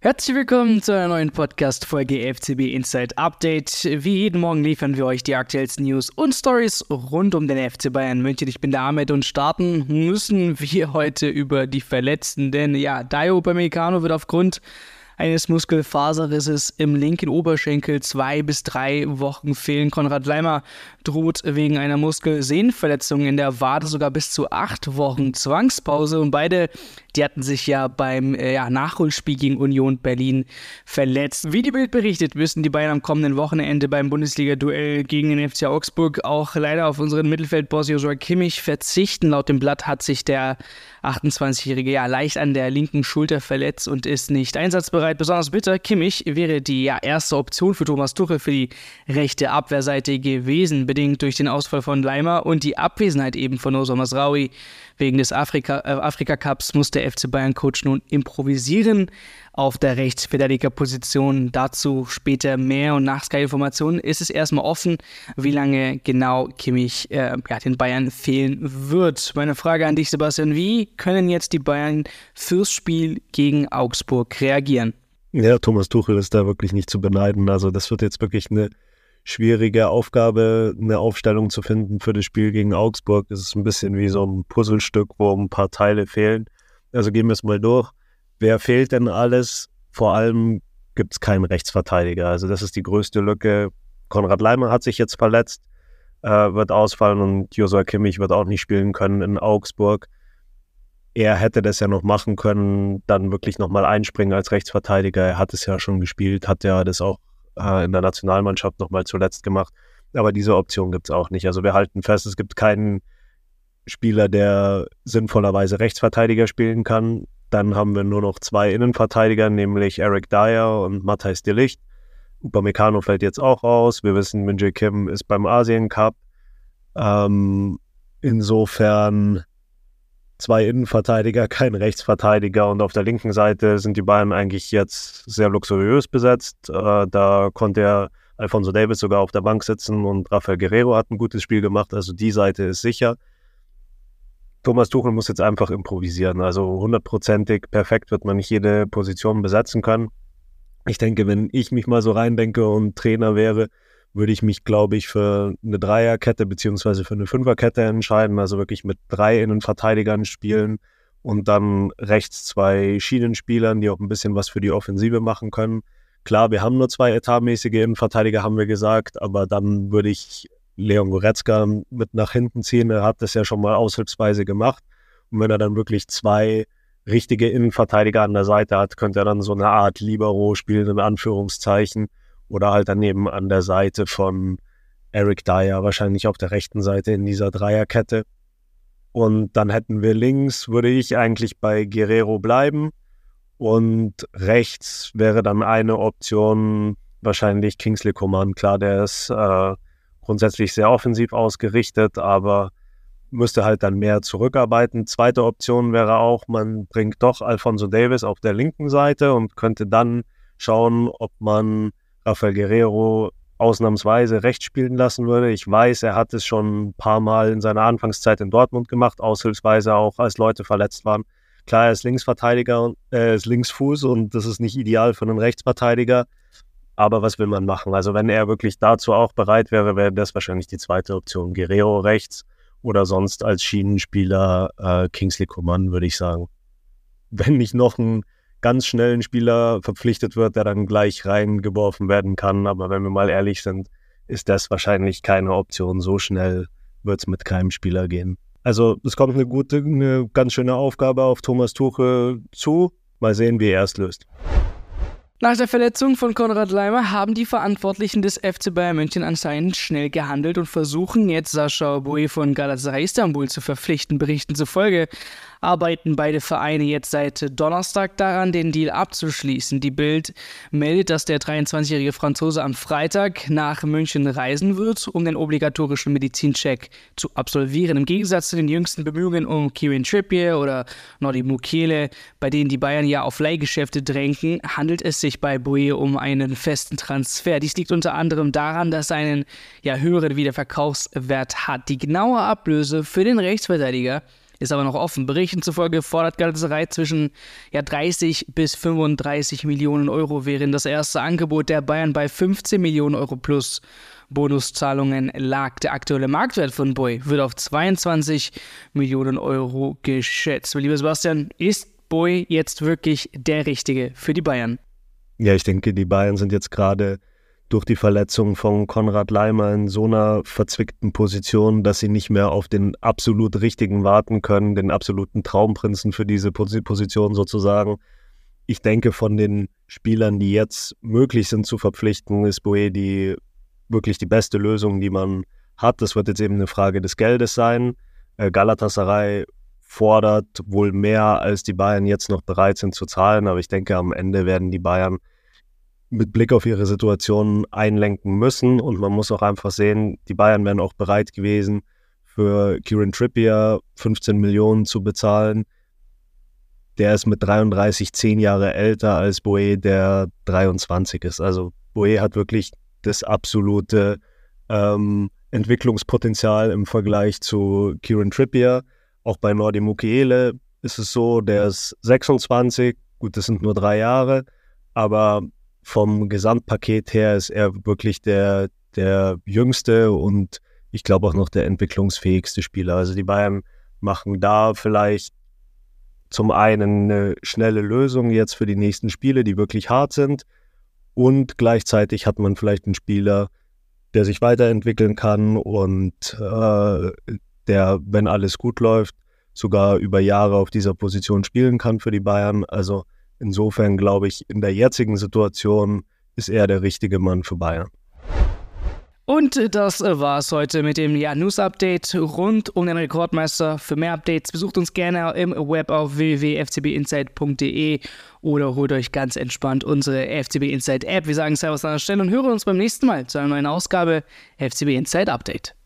Herzlich willkommen zu einer neuen Podcast-Folge FCB Inside Update. Wie jeden Morgen liefern wir euch die aktuellsten News und Stories rund um den FC Bayern München. Ich bin der Ahmed und starten müssen wir heute über die Verletzten, denn ja, Dayo Upamecano wird aufgrund eines Muskelfaserrisses im linken Oberschenkel zwei bis drei Wochen fehlen. Konrad Leimer droht wegen einer Muskelsehnenverletzung in der Wade sogar bis zu acht Wochen Zwangspause und beide die hatten sich ja beim äh, ja, Nachholspiel gegen Union Berlin verletzt. Wie die Bild berichtet, müssen die Bayern am kommenden Wochenende beim Bundesliga-Duell gegen den FC Augsburg auch leider auf unseren Mittelfeldboss Joshua Kimmich verzichten. Laut dem Blatt hat sich der 28-Jährige ja leicht an der linken Schulter verletzt und ist nicht einsatzbereit. Besonders bitter, Kimmich wäre die ja, erste Option für Thomas Tuchel für die rechte Abwehrseite gewesen, bedingt durch den Ausfall von Leimer und die Abwesenheit eben von Oso Masraoui. Wegen des Afrika, äh, Afrika Cups muss der FC Bayern Coach nun improvisieren auf der Rechtsverteidigerposition. Dazu später mehr und nach Sky Informationen ist es erstmal offen, wie lange genau Kimmich äh, ja, den Bayern fehlen wird. Meine Frage an dich, Sebastian, wie können jetzt die Bayern fürs Spiel gegen Augsburg reagieren? Ja, Thomas Tuchel ist da wirklich nicht zu beneiden. Also das wird jetzt wirklich eine schwierige Aufgabe, eine Aufstellung zu finden für das Spiel gegen Augsburg. Es ist ein bisschen wie so ein Puzzlestück, wo ein paar Teile fehlen. Also gehen wir es mal durch. Wer fehlt denn alles? Vor allem gibt es keinen Rechtsverteidiger. Also das ist die größte Lücke. Konrad Leimer hat sich jetzt verletzt, äh, wird ausfallen und Josua Kimmich wird auch nicht spielen können in Augsburg. Er hätte das ja noch machen können, dann wirklich nochmal einspringen als Rechtsverteidiger. Er hat es ja schon gespielt, hat ja das auch äh, in der Nationalmannschaft nochmal zuletzt gemacht. Aber diese Option gibt es auch nicht. Also wir halten fest, es gibt keinen Spieler, der sinnvollerweise Rechtsverteidiger spielen kann. Dann haben wir nur noch zwei Innenverteidiger, nämlich Eric Dyer und Matthijs de Licht. Upamecano fällt jetzt auch aus. Wir wissen, Minje Kim ist beim Asien Cup. Ähm, insofern zwei Innenverteidiger, kein Rechtsverteidiger und auf der linken Seite sind die Bayern eigentlich jetzt sehr luxuriös besetzt. Äh, da konnte er Alfonso Davis sogar auf der Bank sitzen und Rafael Guerrero hat ein gutes Spiel gemacht, also die Seite ist sicher. Thomas Tuchel muss jetzt einfach improvisieren, also hundertprozentig perfekt wird man nicht jede Position besetzen können. Ich denke, wenn ich mich mal so reindenke und Trainer wäre, würde ich mich, glaube ich, für eine Dreierkette beziehungsweise für eine Fünferkette entscheiden. Also wirklich mit drei Innenverteidigern spielen und dann rechts zwei Schienenspielern, die auch ein bisschen was für die Offensive machen können. Klar, wir haben nur zwei etatmäßige Innenverteidiger, haben wir gesagt, aber dann würde ich Leon Goretzka mit nach hinten ziehen. Er hat das ja schon mal aushilfsweise gemacht. Und wenn er dann wirklich zwei richtige Innenverteidiger an der Seite hat, könnte er dann so eine Art Libero spielen, in Anführungszeichen oder halt daneben an der Seite von Eric Dyer, wahrscheinlich auf der rechten Seite in dieser Dreierkette. Und dann hätten wir links, würde ich eigentlich bei Guerrero bleiben. Und rechts wäre dann eine Option wahrscheinlich Kingsley Coman. Klar, der ist äh, grundsätzlich sehr offensiv ausgerichtet, aber müsste halt dann mehr zurückarbeiten. Zweite Option wäre auch, man bringt doch Alfonso Davis auf der linken Seite und könnte dann schauen, ob man Rafael Guerrero ausnahmsweise rechts spielen lassen würde. Ich weiß, er hat es schon ein paar Mal in seiner Anfangszeit in Dortmund gemacht, aushilfsweise auch, als Leute verletzt waren. Klar, er ist Linksverteidiger, und er ist Linksfuß und das ist nicht ideal für einen Rechtsverteidiger. Aber was will man machen? Also wenn er wirklich dazu auch bereit wäre, wäre das wahrscheinlich die zweite Option. Guerrero rechts oder sonst als Schienenspieler äh, Kingsley Coman, würde ich sagen. Wenn nicht noch ein ganz schnellen Spieler verpflichtet wird, der dann gleich reingeworfen werden kann. Aber wenn wir mal ehrlich sind, ist das wahrscheinlich keine Option. So schnell wird es mit keinem Spieler gehen. Also es kommt eine gute, eine ganz schöne Aufgabe auf Thomas Tuchel zu. Mal sehen, wie er es löst. Nach der Verletzung von Konrad Leimer haben die Verantwortlichen des FC Bayern München anscheinend schnell gehandelt und versuchen jetzt Sascha Boe von Galatasaray Istanbul zu verpflichten. Berichten zufolge arbeiten beide Vereine jetzt seit Donnerstag daran, den Deal abzuschließen. Die Bild meldet, dass der 23-jährige Franzose am Freitag nach München reisen wird, um den obligatorischen Medizincheck zu absolvieren. Im Gegensatz zu den jüngsten Bemühungen um Kieran Trippier oder Nodi Mukele, bei denen die Bayern ja auf Leihgeschäfte drängen, handelt es sich bei Boe um einen festen Transfer. Dies liegt unter anderem daran, dass er einen ja, höheren Wiederverkaufswert hat. Die genaue Ablöse für den Rechtsverteidiger ist aber noch offen. Berichten zufolge fordert Galatasaray zwischen ja, 30 bis 35 Millionen Euro, während das erste Angebot der Bayern bei 15 Millionen Euro plus Bonuszahlungen lag. Der aktuelle Marktwert von Boy wird auf 22 Millionen Euro geschätzt. Lieber Sebastian, ist Boy jetzt wirklich der Richtige für die Bayern? Ja, ich denke, die Bayern sind jetzt gerade durch die Verletzung von Konrad Leimer in so einer verzwickten Position, dass sie nicht mehr auf den absolut richtigen warten können, den absoluten Traumprinzen für diese Position sozusagen. Ich denke, von den Spielern, die jetzt möglich sind zu verpflichten, ist Boe die wirklich die beste Lösung, die man hat. Das wird jetzt eben eine Frage des Geldes sein. Äh, Galatasaray fordert wohl mehr, als die Bayern jetzt noch bereit sind zu zahlen, aber ich denke, am Ende werden die Bayern mit Blick auf ihre Situation einlenken müssen und man muss auch einfach sehen, die Bayern wären auch bereit gewesen, für Kieran Trippier 15 Millionen zu bezahlen. Der ist mit 33 zehn Jahre älter als Boe, der 23 ist. Also Boe hat wirklich das absolute ähm, Entwicklungspotenzial im Vergleich zu Kieran Trippier. Auch bei Nordi Mukiele ist es so, der ist 26, gut, das sind nur drei Jahre, aber vom Gesamtpaket her ist er wirklich der, der jüngste und ich glaube auch noch der entwicklungsfähigste Spieler. Also die Bayern machen da vielleicht zum einen eine schnelle Lösung jetzt für die nächsten Spiele, die wirklich hart sind. Und gleichzeitig hat man vielleicht einen Spieler, der sich weiterentwickeln kann und äh, der, wenn alles gut läuft, sogar über Jahre auf dieser Position spielen kann für die Bayern. Also insofern glaube ich, in der jetzigen Situation ist er der richtige Mann für Bayern. Und das war es heute mit dem ja, News-Update rund um den Rekordmeister. Für mehr Updates besucht uns gerne im Web auf www.fcbinsight.de oder holt euch ganz entspannt unsere FCB Insight App. Wir sagen Servus an der Stelle und hören uns beim nächsten Mal zu einer neuen Ausgabe FCB Insight Update.